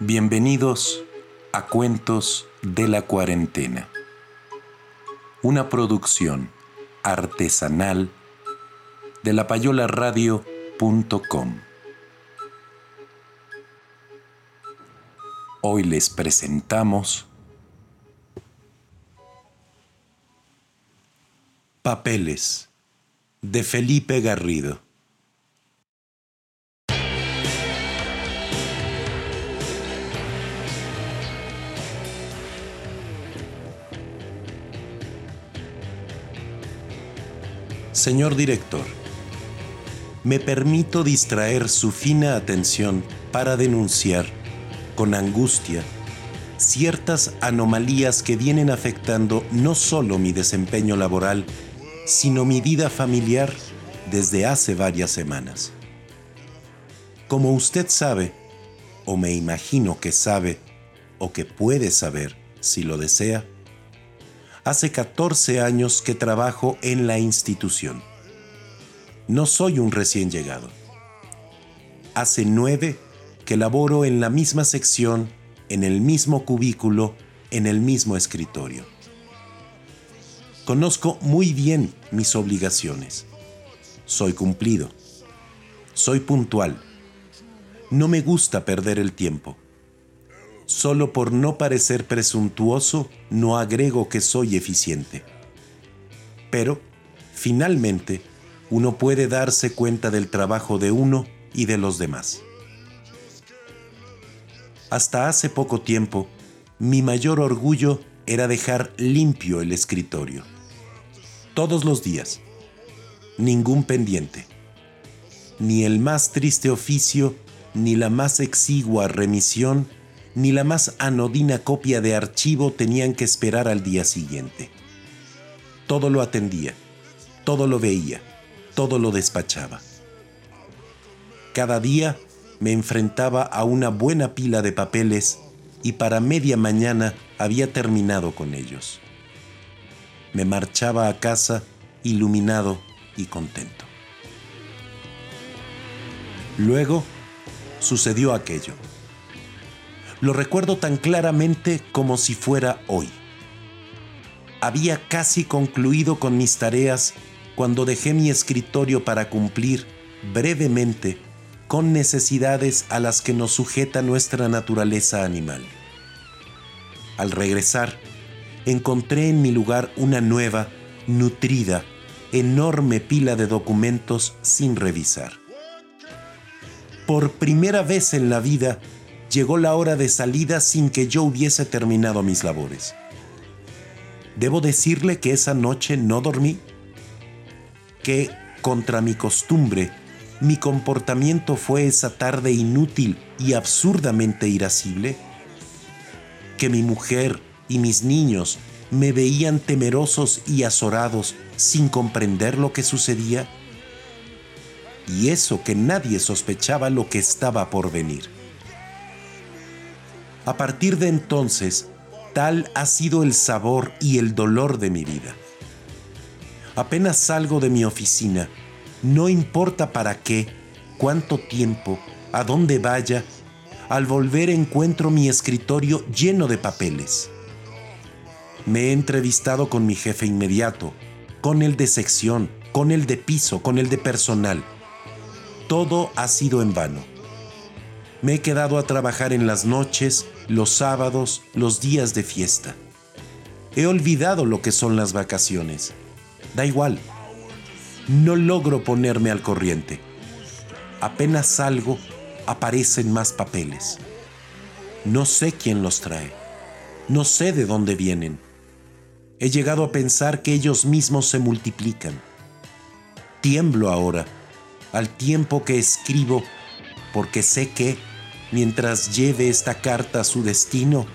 Bienvenidos a Cuentos de la Cuarentena, una producción artesanal de lapayolaradio.com. Hoy les presentamos Papeles de Felipe Garrido. Señor director, me permito distraer su fina atención para denunciar, con angustia, ciertas anomalías que vienen afectando no solo mi desempeño laboral, sino mi vida familiar desde hace varias semanas. Como usted sabe, o me imagino que sabe, o que puede saber si lo desea, Hace 14 años que trabajo en la institución. No soy un recién llegado. Hace nueve que laboro en la misma sección, en el mismo cubículo, en el mismo escritorio. Conozco muy bien mis obligaciones. Soy cumplido. Soy puntual. No me gusta perder el tiempo Solo por no parecer presuntuoso, no agrego que soy eficiente. Pero, finalmente, uno puede darse cuenta del trabajo de uno y de los demás. Hasta hace poco tiempo, mi mayor orgullo era dejar limpio el escritorio. Todos los días. Ningún pendiente. Ni el más triste oficio, ni la más exigua remisión ni la más anodina copia de archivo tenían que esperar al día siguiente. Todo lo atendía, todo lo veía, todo lo despachaba. Cada día me enfrentaba a una buena pila de papeles y para media mañana había terminado con ellos. Me marchaba a casa iluminado y contento. Luego sucedió aquello. Lo recuerdo tan claramente como si fuera hoy. Había casi concluido con mis tareas cuando dejé mi escritorio para cumplir brevemente con necesidades a las que nos sujeta nuestra naturaleza animal. Al regresar, encontré en mi lugar una nueva, nutrida, enorme pila de documentos sin revisar. Por primera vez en la vida, llegó la hora de salida sin que yo hubiese terminado mis labores. Debo decirle que esa noche no dormí, que, contra mi costumbre, mi comportamiento fue esa tarde inútil y absurdamente irascible, que mi mujer y mis niños me veían temerosos y azorados sin comprender lo que sucedía, y eso que nadie sospechaba lo que estaba por venir. A partir de entonces, tal ha sido el sabor y el dolor de mi vida. Apenas salgo de mi oficina, no importa para qué, cuánto tiempo, a dónde vaya, al volver encuentro mi escritorio lleno de papeles. Me he entrevistado con mi jefe inmediato, con el de sección, con el de piso, con el de personal. Todo ha sido en vano me he quedado a trabajar en las noches, los sábados, los días de fiesta. He olvidado lo que son las vacaciones. Da igual. No logro ponerme al corriente. Apenas salgo, aparecen más papeles. No sé quién los trae. No sé de dónde vienen. He llegado a pensar que ellos mismos se multiplican. Tiemblo ahora, al tiempo que escribo, porque sé que, mientras lleve esta carta a su destino,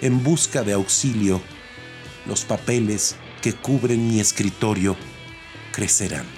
en busca de auxilio, los papeles que cubren mi escritorio crecerán.